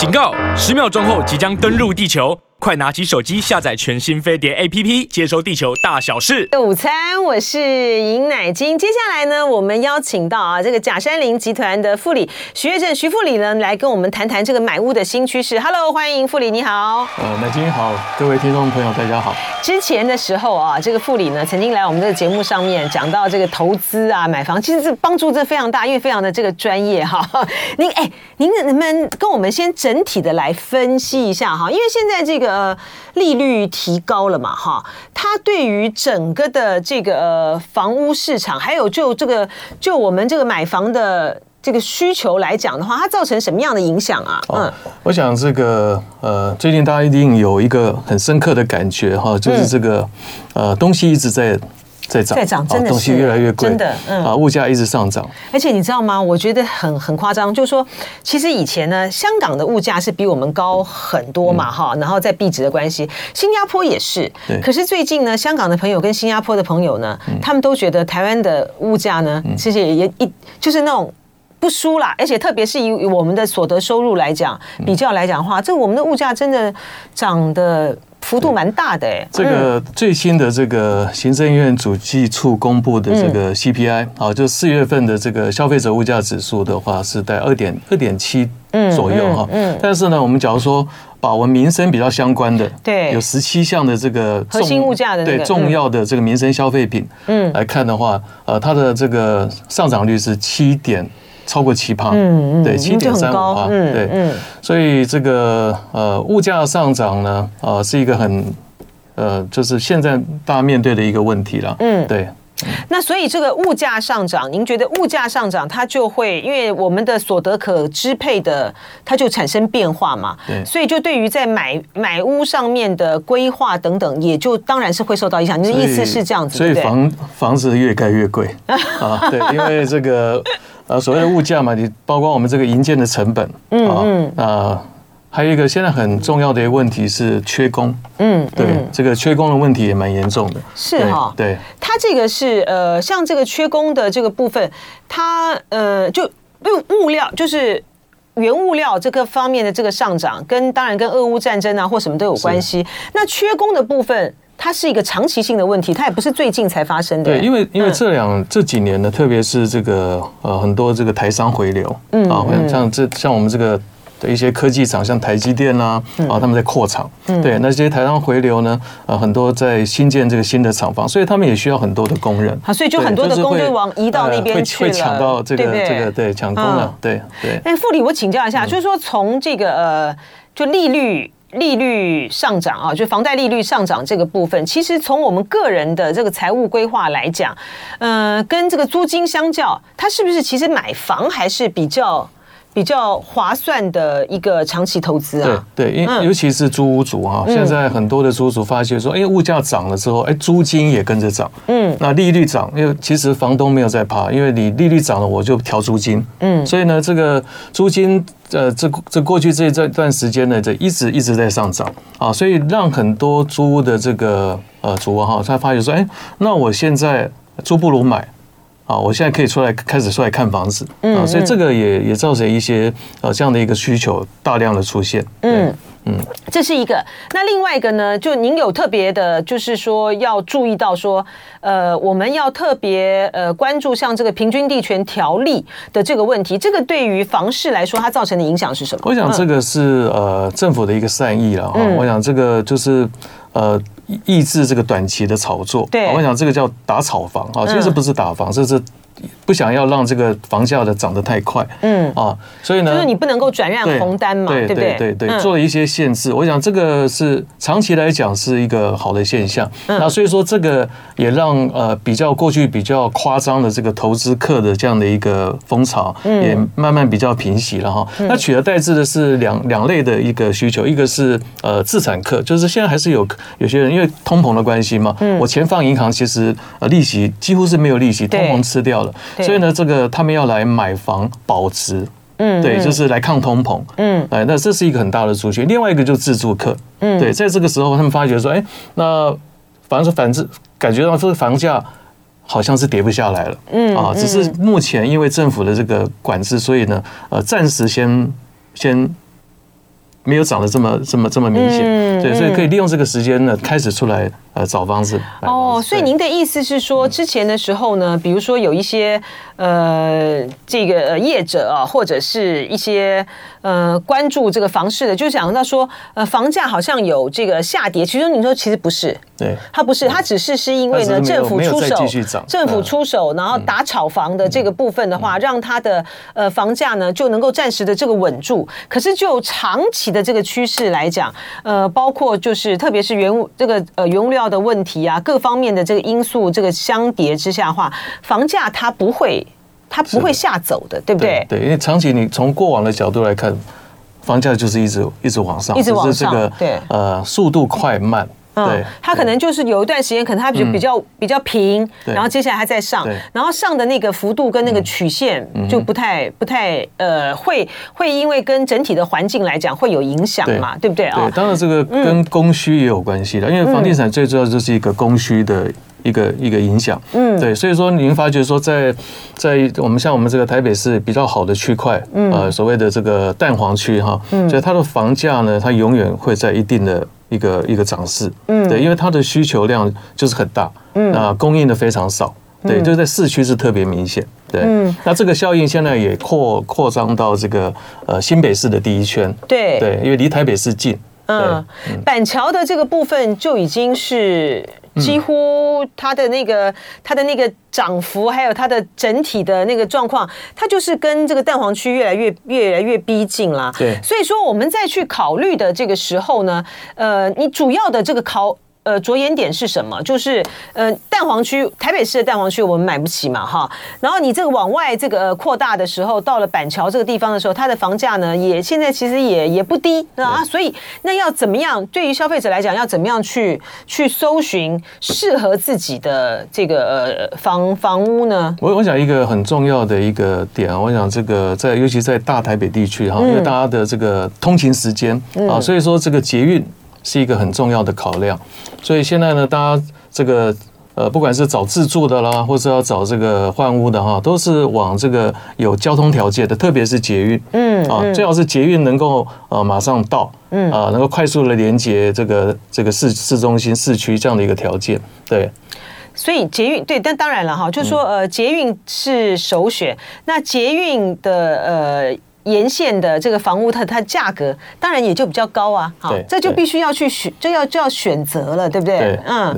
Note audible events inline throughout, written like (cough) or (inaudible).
警告！十秒钟后即将登陆地球。快拿起手机下载全新飞碟 APP，接收地球大小事。午餐，我是尹乃金。接下来呢，我们邀请到啊这个假山林集团的副理徐月正徐副理呢，来跟我们谈谈这个买屋的新趋势。Hello，欢迎副理，你好。呃，乃金好，各位听众朋友大家好。之前的时候啊，这个副理呢曾经来我们这个节目上面讲到这个投资啊买房，其实这帮助这非常大，因为非常的这个专业哈。(laughs) 您哎，您能不能跟我们先整体的来分析一下哈？因为现在这个。呃，利率提高了嘛，哈，它对于整个的这个呃房屋市场，还有就这个就我们这个买房的这个需求来讲的话，它造成什么样的影响啊？嗯，我想这个呃，最近大家一定有一个很深刻的感觉哈，就是这个呃东西一直在。在涨，在涨，真的是东西越来越贵，真的，嗯啊，物价一直上涨。而且你知道吗？我觉得很很夸张，就是说，其实以前呢，香港的物价是比我们高很多嘛，哈、嗯，然后在币值的关系，新加坡也是。对。可是最近呢，香港的朋友跟新加坡的朋友呢，嗯、他们都觉得台湾的物价呢，其实也也一就是那种不输啦。而且特别是以我们的所得收入来讲，比较来讲的话，这个我们的物价真的涨的。幅度蛮大的哎，这个最新的这个行政院主计处公布的这个 CPI 啊，就四月份的这个消费者物价指数的话是在二点二点七左右哈，嗯，但是呢，我们假如说把我们民生比较相关的，对，有十七项的这个核心物价的对重要的这个民生消费品，嗯，来看的话，呃，它的这个上涨率是七点。超过七趴，嗯嗯，对，七点三五趴，对，嗯，所以这个呃物价上涨呢，呃是一个很呃就是现在大家面对的一个问题了，嗯，对。那所以这个物价上涨，您觉得物价上涨它就会因为我们的所得可支配的它就产生变化嘛？对，所以就对于在买买屋上面的规划等等，也就当然是会受到影响。你的意思是这样子，所以房房子越盖越贵啊？对，因为这个。啊，所谓的物价嘛，你包括我们这个营建的成本，嗯嗯，啊，还有一个现在很重要的一个问题是缺工，嗯，对，这个缺工的问题也蛮严重的，是哈，对，它这个是呃，像这个缺工的这个部分，它呃，就用物料就是原物料这个方面的这个上涨，跟当然跟俄乌战争啊或什么都有关系，那缺工的部分。它是一个长期性的问题，它也不是最近才发生的。对，因为因为这两这几年呢，特别是这个呃很多这个台商回流，嗯啊，像这像我们这个的一些科技厂，像台积电啊，啊他们在扩厂，对，那些台商回流呢，呃很多在新建这个新的厂房，所以他们也需要很多的工人。啊，所以就很多的工人往移到那边去了，会抢到这个这个对抢工了，对对。哎，副理，我请教一下，就是说从这个呃就利率。利率上涨啊，就房贷利率上涨这个部分，其实从我们个人的这个财务规划来讲，呃，跟这个租金相较，它是不是其实买房还是比较？比较划算的一个长期投资啊，对对，因尤其是租屋族哈，现在很多的租屋族发现说，哎，物价涨了之后，哎，租金也跟着涨，嗯，那利率涨，因为其实房东没有在怕，因为你利率涨了，我就调租金，嗯，所以呢，这个租金呃，这这过去这这段时间呢，这一直一直在上涨。啊，所以让很多租屋的这个呃主啊哈，他发觉说，哎，那我现在租不如买。啊，我现在可以出来开始出来看房子。啊，所以这个也也造成一些呃这样的一个需求大量的出现。嗯嗯，这是一个。那另外一个呢，就您有特别的，就是说要注意到说，呃，我们要特别呃关注像这个平均地权条例的这个问题，这个对于房市来说，它造成的影响是什么？我想这个是呃政府的一个善意了哈。我想这个就是呃。抑制这个短期的炒作，对，我想这个叫打炒房啊，其实不是打房，这是。不想要让这个房价的涨得太快，嗯啊，所以呢，就是你不能够转让红单嘛，对不对？对对，做了一些限制。我想这个是长期来讲是一个好的现象。那所以说这个也让呃比较过去比较夸张的这个投资客的这样的一个风潮，也慢慢比较平息了哈。那取而代之的是两两类的一个需求，一个是呃自产客，就是现在还是有有些人因为通膨的关系嘛，我钱放银行其实呃利息几乎是没有利息，通膨吃掉了。所以呢，这个他们要来买房保值，嗯，对，就是来抗通膨，嗯，哎，那这是一个很大的族群。另外一个就是自住客，嗯，对，在这个时候他们发觉说，哎，那反正反正感觉到这个房价好像是跌不下来了，嗯啊，只是目前因为政府的这个管制，所以呢，呃，暂时先先没有涨得这么这么这么明显，对，所以可以利用这个时间呢，开始出来呃找房子。哦，所以您的意思是说，之前的时候呢，比如说有一些呃这个业者啊，或者是一些呃关注这个房市的，就想到说呃房价好像有这个下跌，其实您说其实不是，对，它不是，它只是是因为呢政府出手，政府出手，然后打炒房的这个部分的话，让它的呃房价呢就能够暂时的这个稳住，可是就长期的这个趋势来讲，呃，包括就是特别是原物这个呃原物料的问题啊，各方面的这个因素这个相叠之下的话，房价它不会它不会下走的，对不对？对，因为长期你从过往的角度来看，房价就是一直一直往上，一直往上，这个对，呃，速度快慢。对，它可能就是有一段时间，可能它比较比较比较平，然后接下来它再上，然后上的那个幅度跟那个曲线就不太不太呃，会会因为跟整体的环境来讲会有影响嘛，对。不对？啊？对，当然这个跟供需也有关系的，因为房地产最主要就是一个供需的一个一个影响。嗯，对，所以说您发觉说在在我们像我们这个台北市比较好的区块，呃，所谓的这个蛋黄区哈，所以它的房价呢，它永远会在一定的。一个一个涨势，嗯，对，因为它的需求量就是很大，嗯，那供应的非常少，对，就在市区是特别明显，对，嗯，那这个效应现在也扩扩张到这个呃新北市的第一圈，对，对，因为离台北市近，嗯，板桥的这个部分就已经是。几乎它的那个它的那个涨幅，还有它的整体的那个状况，它就是跟这个蛋黄区越来越越来越逼近了。对，所以说我们再去考虑的这个时候呢，呃，你主要的这个考。呃，着眼点是什么？就是呃，蛋黄区，台北市的蛋黄区，我们买不起嘛，哈。然后你这个往外这个扩大的时候，到了板桥这个地方的时候，它的房价呢，也现在其实也也不低啊。所以那要怎么样？对于消费者来讲，要怎么样去去搜寻适合自己的这个呃房房屋呢？我我想一个很重要的一个点啊，我想这个在尤其在大台北地区哈，因为大家的这个通勤时间啊，所以说这个捷运。是一个很重要的考量，所以现在呢，大家这个呃，不管是找自住的啦，或者要找这个换屋的哈，都是往这个有交通条件的，特别是捷运，嗯啊，最好是捷运能够呃马上到，嗯。啊，能够快速的连接这个这个市市中心市区这样的一个条件，对。所以捷运对，但当然了哈，就是说呃，捷运是首选，那捷运的呃。沿线的这个房屋，它它价格当然也就比较高啊，好，这就必须要去选，就要就要选择了，对不对？嗯，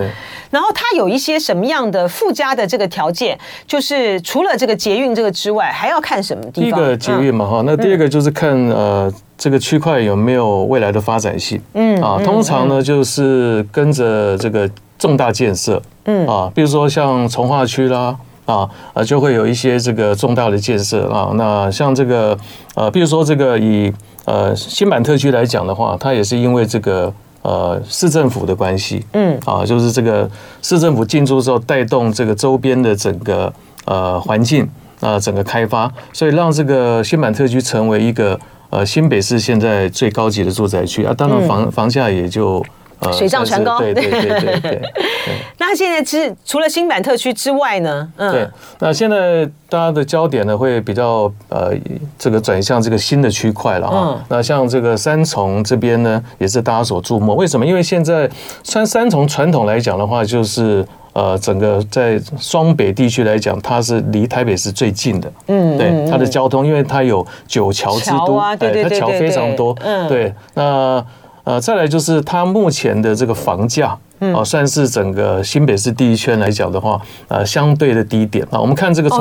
然后它有一些什么样的附加的这个条件，就是除了这个捷运这个之外，还要看什么地方？第一个捷运嘛，哈，那第二个就是看呃这个区块有没有未来的发展性，嗯啊，通常呢就是跟着这个重大建设，嗯。啊，比如说像从化区啦。啊，呃，就会有一些这个重大的建设啊。那像这个，呃，比如说这个以呃新版特区来讲的话，它也是因为这个呃市政府的关系，嗯，啊，就是这个市政府进驻之后，带动这个周边的整个呃环境啊，整个开发，所以让这个新版特区成为一个呃新北市现在最高级的住宅区啊。当然房房价也就。水涨船高，对对对对对。(laughs) 那现在之除了新版特区之外呢？嗯，对。那现在大家的焦点呢，会比较呃，这个转向这个新的区块了啊。那像这个三重这边呢，也是大家所注目。为什么？因为现在三三重传统来讲的话，就是呃，整个在双北地区来讲，它是离台北是最近的。嗯，对，它的交通，因为它有九桥之都，对，它桥非常多。嗯，对，那。呃，再来就是它目前的这个房价，哦，算是整个新北市第一圈来讲的话，呃，相对的低点啊。我们看这个从，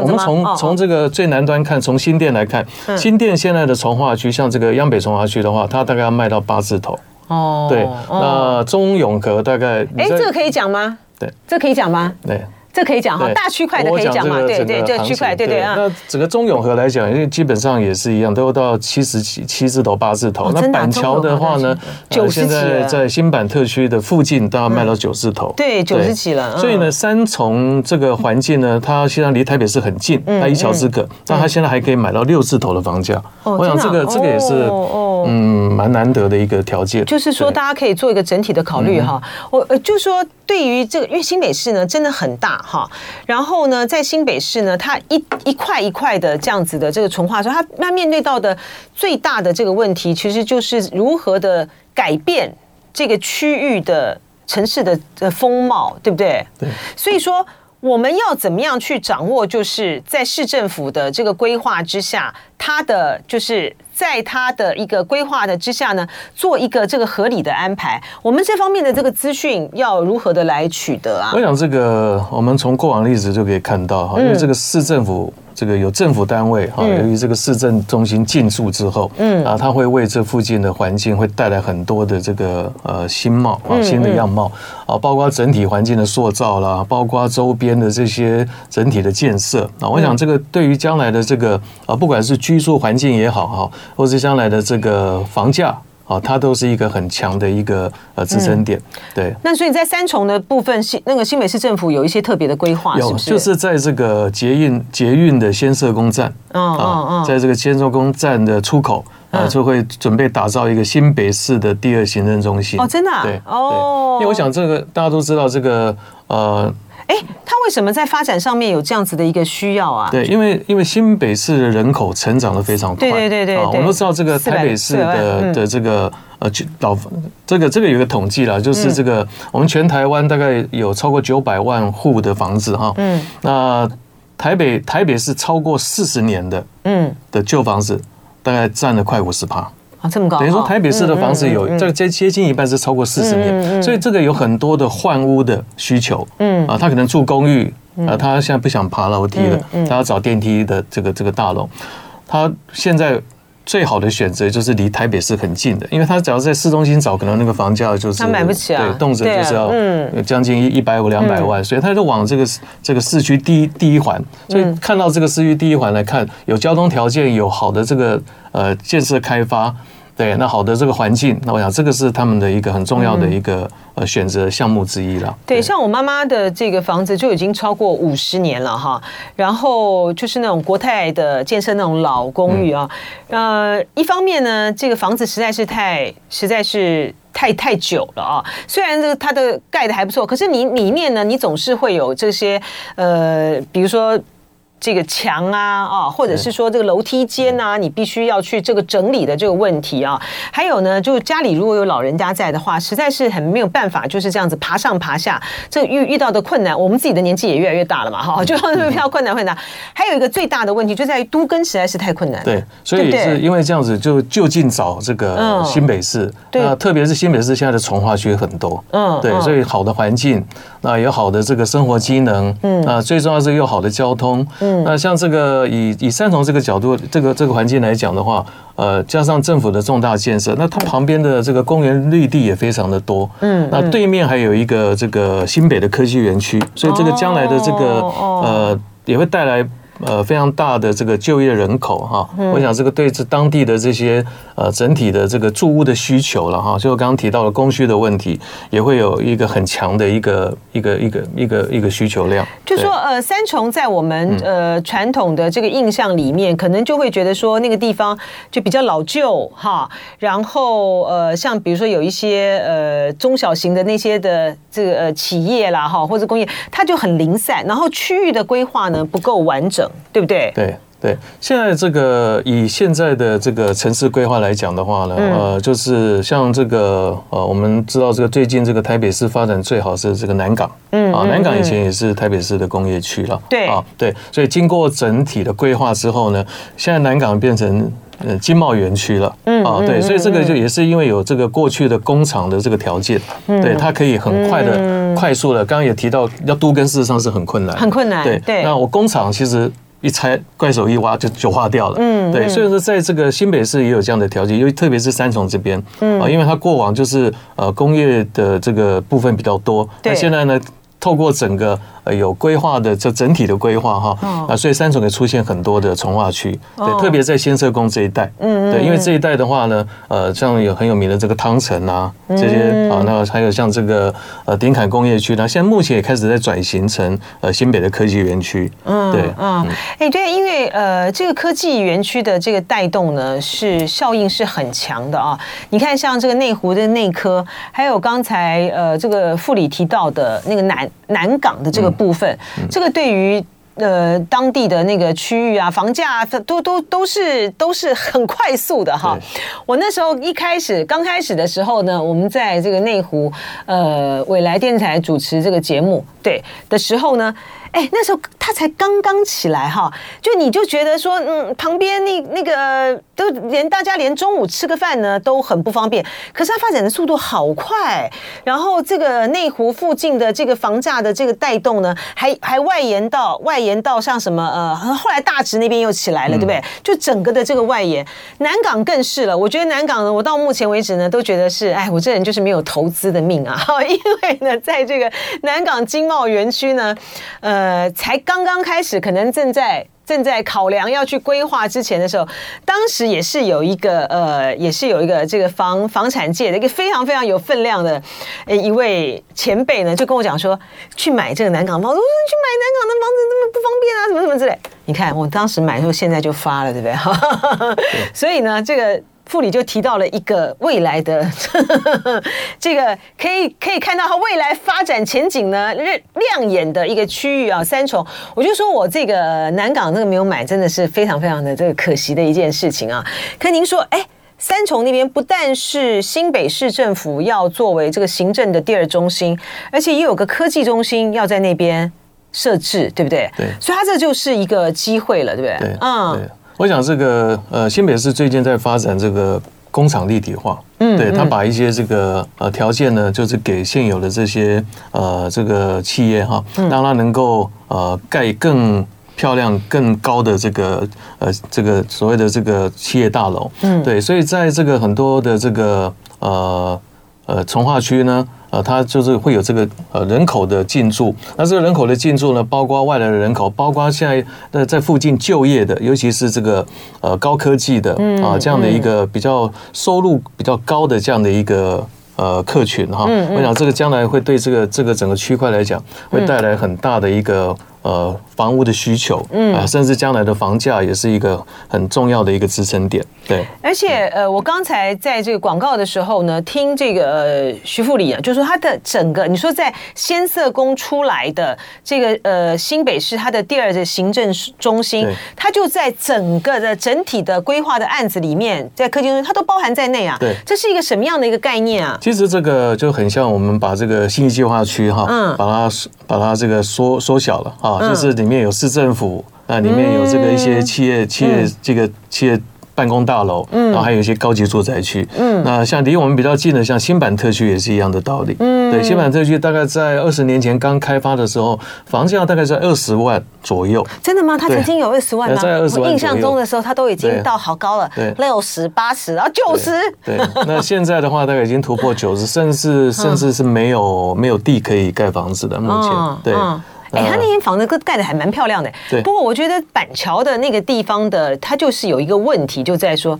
我们从从这个最南端看，从新店来看，新店现在的从化区，像这个央北从化区的话，它大概要卖到八字头。哦，对，那中永和大概，哎，这个可以讲吗？对，这可以讲吗？对。这可以讲哈，大区块的可以讲嘛？对对，这区块对对啊。那整个中永和来讲，因为基本上也是一样，都到七十几七字头八字头。那板桥的话呢，九。现在在新板特区的附近，都要卖到九字头。对，九十几了。所以呢，三重这个环境呢，它现在离台北市很近，它一桥之隔，但它现在还可以买到六字头的房价。我想这个这个也是嗯蛮难得的一个条件。就是说，大家可以做一个整体的考虑哈。我呃，就是说。对于这个，因为新北市呢真的很大哈，然后呢，在新北市呢，它一一块一块的这样子的这个纯化说，它它面对到的最大的这个问题，其实就是如何的改变这个区域的城市的的风貌，对不对？对，所以说。我们要怎么样去掌握？就是在市政府的这个规划之下，它的就是在它的一个规划的之下呢，做一个这个合理的安排。我们这方面的这个资讯要如何的来取得啊？我想这个我们从过往例子就可以看到哈，因为这个市政府。这个有政府单位哈，由于这个市政中心进驻之后，嗯。啊，它会为这附近的环境会带来很多的这个呃新貌啊，新的样貌啊，包括整体环境的塑造啦，包括周边的这些整体的建设啊，我想这个对于将来的这个啊，不管是居住环境也好哈，或是将来的这个房价。哦，它都是一个很强的一个呃支撑点，对。那所以在三重的部分，新那个新北市政府有一些特别的规划，有，就是在这个捷运捷运的先啬宫站，哦哦哦，在这个先啬宫站的出口啊，就会准备打造一个新北市的第二行政中心。哦，真的？对，哦，因为我想这个大家都知道，这个呃。哎，他为什么在发展上面有这样子的一个需要啊？对，因为因为新北市的人口成长的非常快。对对对对，我们都知道这个台北市的的这个呃老这个这个有个统计啦，就是这个我们全台湾大概有超过九百万户的房子哈。嗯。那台北台北市超过四十年的嗯的旧房子，大概占了快五十趴。啊，这么高！等于说台北市的房子有这个接接近一半是超过四十年，所以这个有很多的换屋的需求。嗯啊，他可能住公寓啊，他现在不想爬楼梯了，他要找电梯的这个这个大楼，他现在。最好的选择就是离台北市很近的，因为他只要在市中心找，可能那个房价就是他买不起啊，对，动辄就是要嗯。将近一一百五两百万，所以他就往这个这个市区第一第一环，所以看到这个市区第一环来看，有交通条件，有好的这个呃建设开发。对，那好的这个环境，那我想这个是他们的一个很重要的一个呃选择项目之一了。对，像我妈妈的这个房子就已经超过五十年了哈，然后就是那种国泰的建设那种老公寓啊，呃，一方面呢，这个房子实在是太实在是太太久了啊，虽然这个它的盖的还不错，可是你里面呢，你总是会有这些呃，比如说。这个墙啊，啊，或者是说这个楼梯间啊，你必须要去这个整理的这个问题啊。还有呢，就家里如果有老人家在的话，实在是很没有办法，就是这样子爬上爬下。这遇遇到的困难，我们自己的年纪也越来越大了嘛，哈，就遇到困难困难。还有一个最大的问题就在于都更实在是太困难。对，所以是因为这样子，就就近找这个新北市。对，那特别是新北市现在的从化区很多。嗯，对，所以好的环境，那有好的这个生活机能。嗯，啊，最重要是有好的交通。嗯那像这个以以三重这个角度，这个这个环境来讲的话，呃，加上政府的重大建设，那它旁边的这个公园绿地也非常的多。嗯，那对面还有一个这个新北的科技园区，所以这个将来的这个呃也会带来。呃，非常大的这个就业人口哈，我想这个对这当地的这些呃整体的这个住屋的需求了哈，就刚刚提到了供需的问题，也会有一个很强的一个一个一个一个一个需求量。就说呃，三重在我们呃传统的这个印象里面，可能就会觉得说那个地方就比较老旧哈，然后呃，像比如说有一些呃中小型的那些的这个呃企业啦哈，或者工业，它就很零散，然后区域的规划呢不够完整。对不对？对对，现在这个以现在的这个城市规划来讲的话呢，嗯、呃，就是像这个呃，我们知道这个最近这个台北市发展最好是这个南港，嗯啊，南港以前也是台北市的工业区了，对。啊，对，所以经过整体的规划之后呢，现在南港变成呃经贸园区了，嗯啊，对，所以这个就也是因为有这个过去的工厂的这个条件，嗯、对，它可以很快的、嗯、快速的，刚刚也提到要都跟，事实上是很困难，很困难，对对，那我工厂其实。一拆，怪手一挖就就化掉了。嗯，对，所以说在这个新北市也有这样的条件，因为特别是三重这边，嗯啊，因为它过往就是呃工业的这个部分比较多，那现在呢，透过整个呃有规划的这整体的规划哈，啊，所以三重也出现很多的重化区，对，特别在先社宫这一带，嗯，对，因为这一带的话呢，呃，像有很有名的这个汤城啊这些啊，那还有像这个呃顶坎工业区，那现在目前也开始在转型成呃新北的科技园区，嗯，对，嗯，哎，对，因为呃这个科技园区的这个带动呢是效应是很强的啊，你看像这个内湖的内科，还有刚才呃这个副理提到的那个南南港的这个部分，这个对于。呃，当地的那个区域啊，房价啊，都都都是都是很快速的哈。我那时候一开始刚开始的时候呢，我们在这个内湖呃未来电台主持这个节目对的时候呢。哎，那时候他才刚刚起来哈，就你就觉得说，嗯，旁边那那个都连大家连中午吃个饭呢都很不方便。可是它发展的速度好快，然后这个内湖附近的这个房价的这个带动呢，还还外延到外延到像什么呃，后来大直那边又起来了，对不对？就整个的这个外延，南港更是了。我觉得南港呢，我到目前为止呢都觉得是，哎，我这人就是没有投资的命啊，因为呢，在这个南港经贸园区呢，呃。呃，才刚刚开始，可能正在正在考量要去规划之前的时候，当时也是有一个呃，也是有一个这个房房产界的一个非常非常有分量的呃一位前辈呢，就跟我讲说，去买这个南港房，我说你去买南港的房子那么不方便啊，什么什么之类。你看我当时买的时候，现在就发了，对不对？(laughs) 对所以呢，这个。副理就提到了一个未来的 (laughs) 这个可以可以看到它未来发展前景呢，亮眼的一个区域啊，三重。我就说我这个南港那个没有买，真的是非常非常的这个可惜的一件事情啊。可您说，哎，三重那边不但是新北市政府要作为这个行政的第二中心，而且也有个科技中心要在那边设置，对不对？对。所以它这就是一个机会了，对不对？对。嗯。我想这个呃，新北市最近在发展这个工厂立体化，嗯，对，他把一些这个呃条件呢，就是给现有的这些呃这个企业哈，让它能够呃盖更漂亮、更高的这个呃这个所谓的这个企业大楼，嗯，对，所以在这个很多的这个呃呃从化区呢。呃，它就是会有这个呃人口的进驻，那这个人口的进驻呢，包括外来的人口，包括现在呃在附近就业的，尤其是这个呃高科技的啊这样的一个比较收入比较高的这样的一个呃客群哈，我想这个将来会对这个这个整个区块来讲，会带来很大的一个。呃，房屋的需求，嗯，啊，甚至将来的房价也是一个很重要的一个支撑点，对。而且，呃，我刚才在这个广告的时候呢，听这个呃徐副理啊，就说他的整个，你说在先啬宫出来的这个呃新北市，它的第二的行政中心，它就在整个的整体的规划的案子里面，在科技中心，它都包含在内啊。对，这是一个什么样的一个概念啊？其实这个就很像我们把这个信义计划区哈，嗯，把它把它这个缩缩小了哈。啊，就是里面有市政府，那里面有这个一些企业、企业这个企业办公大楼，嗯然后还有一些高级住宅区。嗯，那像离我们比较近的，像新版特区也是一样的道理。嗯，对，新版特区大概在二十年前刚开发的时候，房价大概在二十万左右。真的吗？它曾经有二十万吗？在二十万。我印象中的时候，它都已经到好高了，对，六十八十，然后九十。对，那现在的话，大概已经突破九十，甚至甚至是没有没有地可以盖房子的。目前，对。哎，他那间房子盖的还蛮漂亮的。对。不过我觉得板桥的那个地方的，它就是有一个问题，就在说，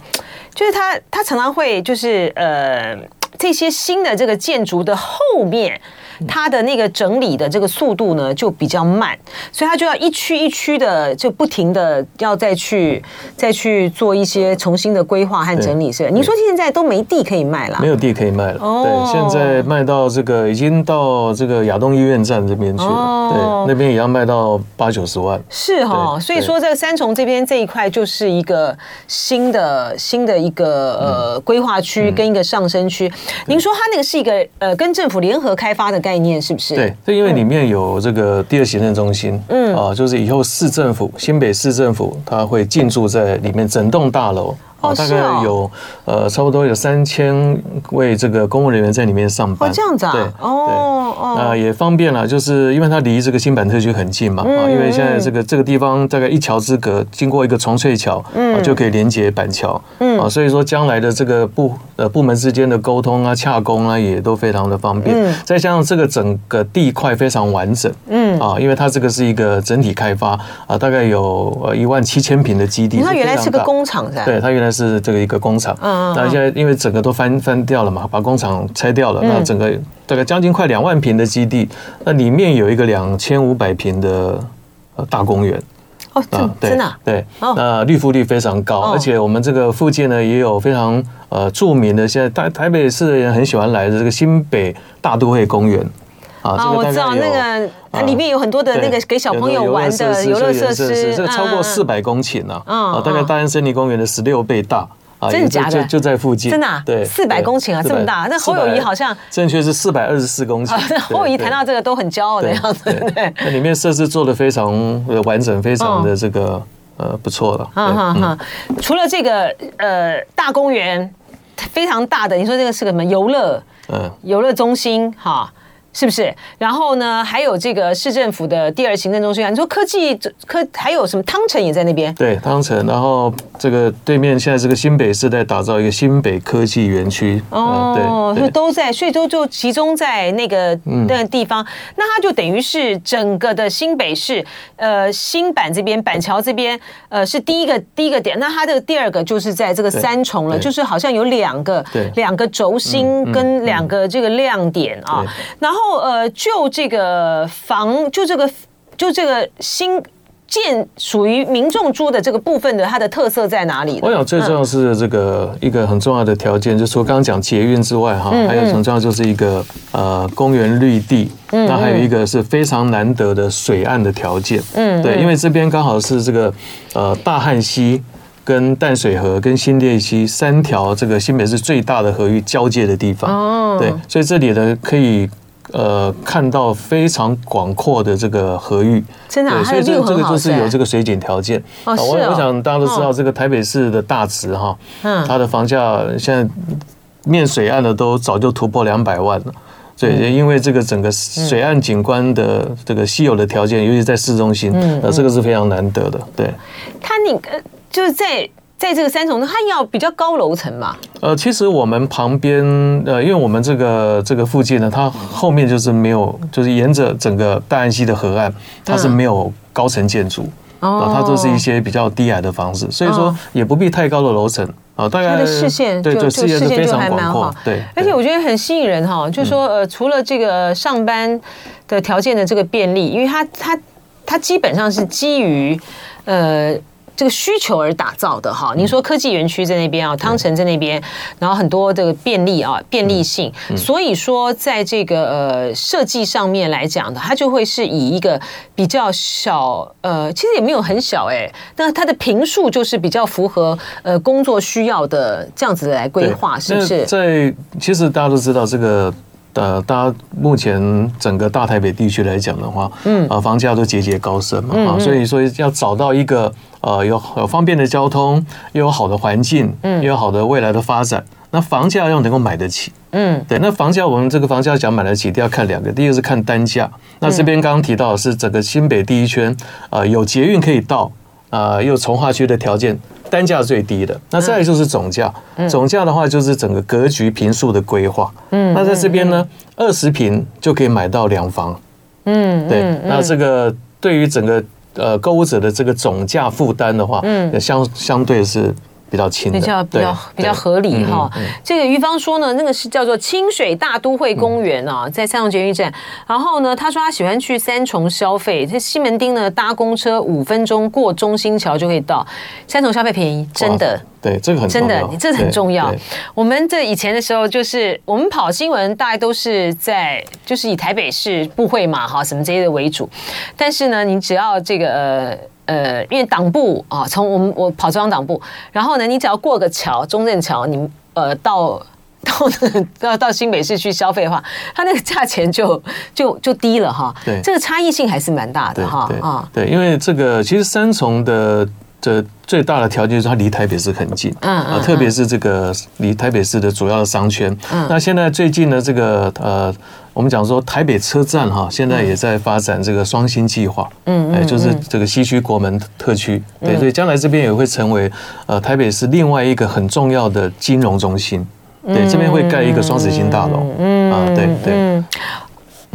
就是它它常常会就是呃这些新的这个建筑的后面。它的那个整理的这个速度呢，就比较慢，所以它就要一区一区的就不停的要再去再去做一些重新的规划和整理。是，您说现在都没地可以卖了？没有地可以卖了。哦，对，现在卖到这个已经到这个亚东医院站这边去了。对，那边也要卖到八九十万。是哈，所以说这个三重这边这一块就是一个新的新的一个呃规划区跟一个上升区。您说它那个是一个呃跟政府联合开发的？概念是不是？对，这因为里面有这个第二行政中心，嗯啊，就是以后市政府新北市政府，它会进驻在里面整栋大楼。哦，大概有呃，差不多有三千位这个公务人员在里面上班。哦，这样子啊？对，哦哦，那也方便了，就是因为它离这个新版特区很近嘛，啊，因为现在这个这个地方大概一桥之隔，经过一个重翠桥，嗯，就可以连接板桥，嗯，啊，所以说将来的这个部呃部门之间的沟通啊、洽公啊，也都非常的方便。嗯，再加上这个整个地块非常完整，嗯啊，因为它这个是一个整体开发啊，大概有呃一万七千平的基地。它原来是个工厂噻？对，它原来是这个一个工厂。嗯，那现在因为整个都翻翻掉了嘛，把工厂拆掉了，那整个大概将近快两万平的基地，那里面有一个两千五百平的呃大公园。哦，真的对，那绿覆率非常高，而且我们这个附近呢也有非常呃著名的，现在台台北市的人很喜欢来的这个新北大都会公园啊，我知道那个它里面有很多的那个给小朋友玩的游乐设施，这个超过四百公顷呢，啊，大概大安森林公园的十六倍大。啊真的假的？就在附近，真的对，四百公顷啊，这么大。那侯友谊好像正确是四百二十四公顷。侯友谊谈到这个都很骄傲的样子。对，那里面设施做的非常完整，非常的这个呃不错了。哈哈，除了这个呃大公园非常大的，你说这个是个什么游乐？嗯，游乐中心哈。是不是？然后呢，还有这个市政府的第二行政中心啊。你说科技科还有什么？汤臣也在那边。对，汤臣。然后这个对面现在这个新北市在打造一个新北科技园区。哦，所以都在，所以都就集中在那个那个地方。那它就等于是整个的新北市，呃，新板这边，板桥这边，呃，是第一个第一个点。那它的第二个就是在这个三重了，就是好像有两个两个轴心跟两个这个亮点啊，然后。然后呃，就这个房，就这个，就这个新建属于民众住的这个部分的，它的特色在哪里？我想最重要是这个一个很重要的条件，就是说刚刚讲捷运之外哈，还有很重要就是一个呃公园绿地，那还有一个是非常难得的水岸的条件。嗯，对，因为这边刚好是这个呃大汉溪。跟淡水河、跟新店溪三条这个新北市最大的河域交界的地方，哦，对，所以这里呢可以呃看到非常广阔的这个河域，真的，所以这个这个就是有这个水景条件。哦，我我想大家都知道，这个台北市的大池哈，嗯，它的房价现在面水岸的都早就突破两百万了，对，因为这个整个水岸景观的这个稀有的条件，尤其在市中心，呃，这个是非常难得的。对，它那个。就是在在这个三重，它要比较高楼层嘛。呃，其实我们旁边，呃，因为我们这个这个附近呢，它后面就是没有，就是沿着整个大安溪的河岸，它是没有高层建筑，哦，它都是一些比较低矮的房子，所以说也不必太高的楼层啊。大概它的视线，对对，视线非常广阔，对。而且我觉得很吸引人哈，就是说呃，除了这个上班的条件的这个便利，因为它它它基本上是基于呃。这个需求而打造的哈，您说科技园区在那边啊，汤臣在那边，然后很多这个便利啊，便利性，所以说在这个呃设计上面来讲的，它就会是以一个比较小呃，其实也没有很小哎，那它的平数就是比较符合呃工作需要的这样子来规划，是不是？在其实大家都知道这个。呃，大家目前整个大台北地区来讲的话，嗯，呃，房价都节节高升嘛，啊，所以说要找到一个呃有有方便的交通，又有好的环境，嗯，又有好的未来的发展，那房价要能够买得起，嗯，对，那房价我们这个房价想买得起，一定要看两个，第一个是看单价，那这边刚刚提到的是整个新北第一圈，呃，有捷运可以到，啊、呃，又从化区的条件。单价最低的，那再来就是总价。总价的话就是整个格局平数的规划。嗯，那在这边呢，二十平就可以买到两房。嗯，对。那这个对于整个呃购物者的这个总价负担的话，嗯，相相对是。比较轻，比较比较比较合理哈。这个于芳说呢，那个是叫做清水大都会公园啊，在三重捷运站。然后呢，他说他喜欢去三重消费，在西门町呢搭公车五分钟过中心桥就可以到。三重消费便宜，真的。对，这个很真的，这个很重要。我们这以前的时候，就是我们跑新闻，大概都是在就是以台北市部会嘛哈什么这些的为主。但是呢，你只要这个呃。呃，因为党部啊，从我们我跑中央党部，然后呢，你只要过个桥，中正桥，你呃到到到到新北市去消费的话，它那个价钱就 (laughs) 就就低了哈。对，这个差异性还是蛮大的哈啊。对，因为这个其实三重的这最大的条件就是它离台北市很近，嗯啊，特别是这个离台北市的主要的商圈。嗯，那现在最近的这个呃，我们讲说台北车站哈，现在也在发展这个双星计划。嗯，哎，就是这个西区国门特区。对，所以将来这边也会成为呃台北市另外一个很重要的金融中心。对，这边会盖一个双子星大楼。嗯，啊，对对。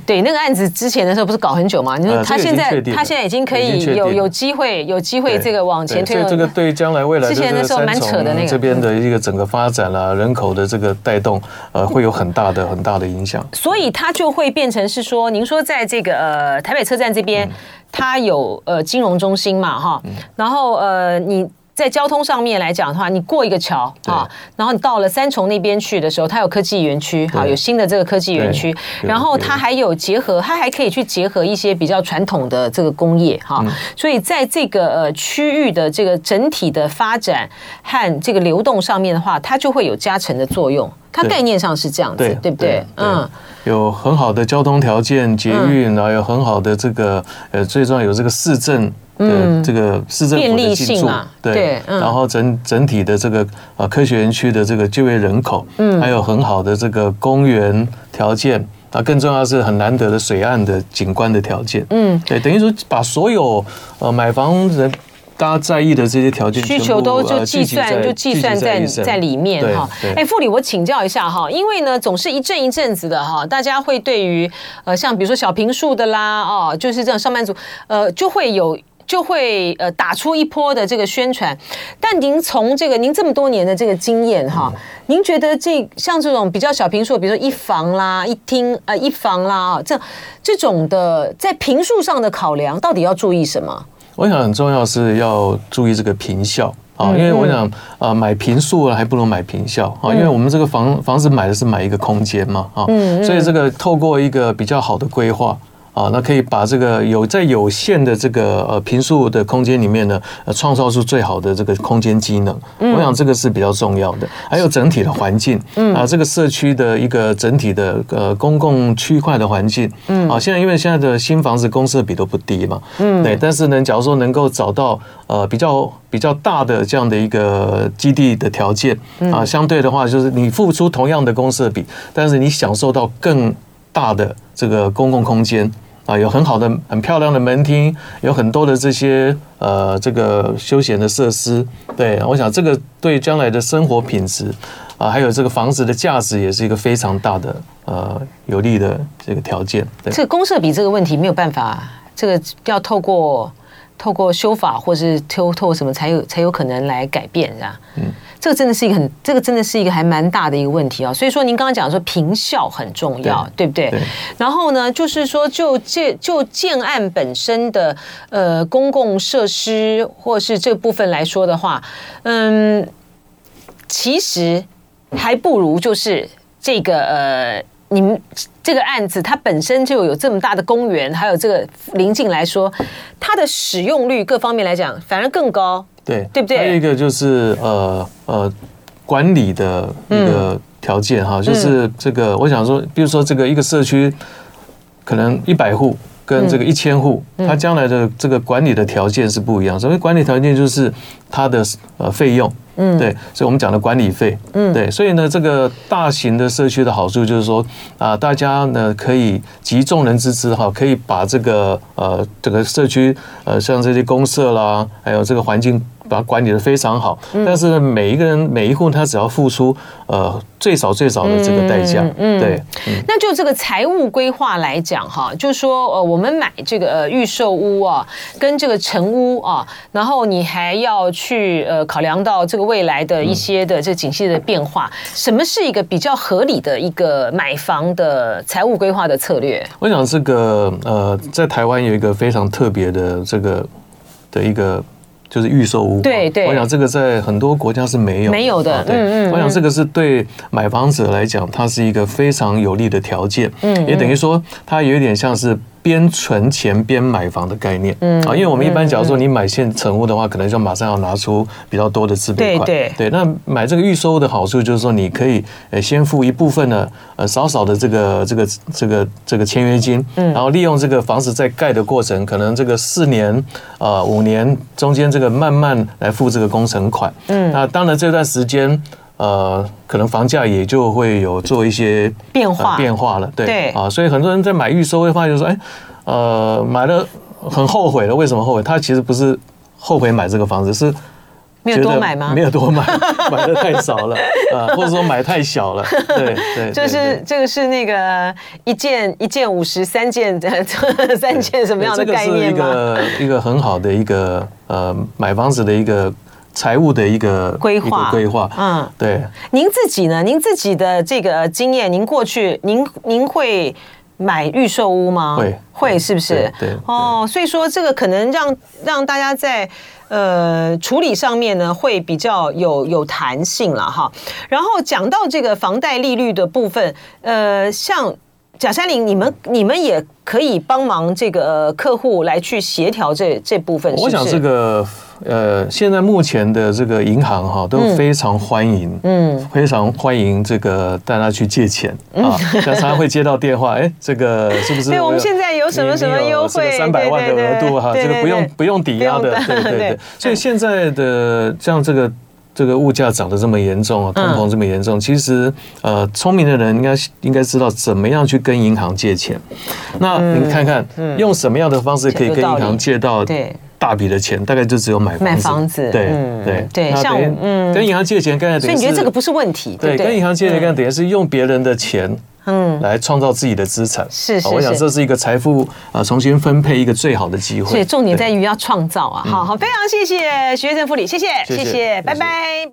对那个案子之前的时候不是搞很久吗？你说他现在他现在已经可以有有机会有机会这个往前推。所以这个对将来未来之前的时候蛮扯的那个这边的一个整个发展啦，人口的这个带动呃会有很大的很大的影响。所以它就会变成是说，您说在这个呃台北车站这边，它有呃金融中心嘛哈，然后呃你。在交通上面来讲的话，你过一个桥啊，然后你到了三重那边去的时候，它有科技园区，哈，有新的这个科技园区，然后它还有结合，它还可以去结合一些比较传统的这个工业哈，所以在这个呃区域的这个整体的发展和这个流动上面的话，它就会有加成的作用。它概念上是这样子，对，对不对？嗯，有很好的交通条件，捷运，然后有很好的这个呃，最重要有这个市政。的这个市政府的进驻，对，然后整整体的这个呃科学园区的这个就业人口，嗯，还有很好的这个公园条件，啊，更重要是很难得的水岸的景观的条件，嗯，对，等于说把所有呃买房人大家在意的这些条件需求都就计算就计算在在里面哈。哎，副理，我请教一下哈，因为呢总是一阵一阵子的哈，大家会对于呃像比如说小平数的啦，哦，就是这种上班族，呃，就会有。就会呃打出一波的这个宣传，但您从这个您这么多年的这个经验哈，您觉得这像这种比较小平数，比如说一房啦、一厅呃一房啦啊，这这种的在平数上的考量，到底要注意什么？我想很重要是要注意这个坪效啊，因为我想啊买平数还不如买平效啊，因为我们这个房房子买的是买一个空间嘛啊，所以这个透过一个比较好的规划。啊，那可以把这个有在有限的这个呃平数的空间里面呢，呃，创造出最好的这个空间机能。我想这个是比较重要的。还有整体的环境，啊，这个社区的一个整体的呃公共区块的环境，嗯，啊，现在因为现在的新房子公设比都不低嘛，嗯，对。但是呢，假如说能够找到呃比较比较大的这样的一个基地的条件，啊，相对的话就是你付出同样的公设比，但是你享受到更大的这个公共空间。啊，有很好的、很漂亮的门厅，有很多的这些呃，这个休闲的设施。对，我想这个对将来的生活品质啊，还有这个房子的价值，也是一个非常大的呃有利的这个条件。对，这个公社比这个问题没有办法，这个要透过透过修法，或是透透过什么才有才有可能来改变，是吧？嗯。这个真的是一个很，这个真的是一个还蛮大的一个问题啊。所以说，您刚刚讲说坪效很重要，对，对不对？对。然后呢，就是说就建就建案本身的呃公共设施或是这部分来说的话，嗯，其实还不如就是这个呃，你们这个案子它本身就有这么大的公园，还有这个邻近来说，它的使用率各方面来讲反而更高。对，对不对？还有一个就是呃呃管理的一个条件哈，就是这个我想说，比如说这个一个社区可能一百户跟这个一千户，它将来的这个管理的条件是不一样。所谓管理条件就是它的呃费用，嗯，对，所以我们讲的管理费，嗯，对，所以呢，这个大型的社区的好处就是说啊，大家呢可以集众人之资哈，可以把这个呃整个社区呃像这些公社啦，还有这个环境。把它管理的非常好，但是每一个人每一户他只要付出呃最少最少的这个代价，嗯，嗯对。那就这个财务规划来讲哈，就是说呃我们买这个呃预售屋啊，跟这个成屋啊，然后你还要去呃考量到这个未来的一些的这个景气的变化，什么是一个比较合理的一个买房的财务规划的策略？我想这个呃在台湾有一个非常特别的这个的一个。就是预售屋，对对，我想这个在很多国家是没有没有的，对，我想这个是对买房者来讲，它是一个非常有利的条件，嗯，也等于说它有一点像是边存钱边买房的概念。嗯啊，因为我们一般假如说你买现成屋的话，可能就马上要拿出比较多的自备款。对对对，那买这个预收屋的好处就是说，你可以呃先付一部分的呃少少的这个这个这个这个签约金，嗯，然后利用这个房子在盖的过程，可能这个四年啊五年中间这个慢慢来付这个工程款。嗯，那当然这段时间。呃，可能房价也就会有做一些变化、呃、变化了，对，对啊，所以很多人在买预售会发现说，哎，呃，买了很后悔了，为什么后悔？他其实不是后悔买这个房子，是没有多买吗？没有多买，(laughs) 买的太少了啊，或者说买太小了，对对，(laughs) 就是这个是那个一件一件五十三件 (laughs) 三件什么样的概念吗？这个是一个一个很好的一个呃买房子的一个。财务的一个规划，规划，嗯，对。您自己呢？您自己的这个经验，您过去，您您会买预售屋吗？会，会，是不是？对。对哦，所以说这个可能让让大家在呃处理上面呢，会比较有有弹性了哈。然后讲到这个房贷利率的部分，呃，像贾山林，你们你们也可以帮忙这个客户来去协调这这部分是不是？我想这个。呃，现在目前的这个银行哈都非常欢迎，嗯，非常欢迎这个大家去借钱啊，常常会接到电话，(laughs) 哎，这个是不是？对，我们现在有什么什么优惠？三百万的额度哈，这个不用不用抵押的，对对对。所以现在的像这个这个物价涨得这么严重啊，通膨这么严重，其实呃，聪明的人应该应该知道怎么样去跟银行借钱。那你看看用什么样的方式可以跟银行借到？对。大笔的钱大概就只有买买房子，对对。对，像嗯，跟银行借钱，刚才等于，所以你觉得这个不是问题？对，跟银行借钱，刚才等于是用别人的钱，嗯，来创造自己的资产。是是，我想这是一个财富啊重新分配一个最好的机会。所以重点在于要创造啊！好好，非常谢谢许岳正副理，谢谢谢谢，拜拜。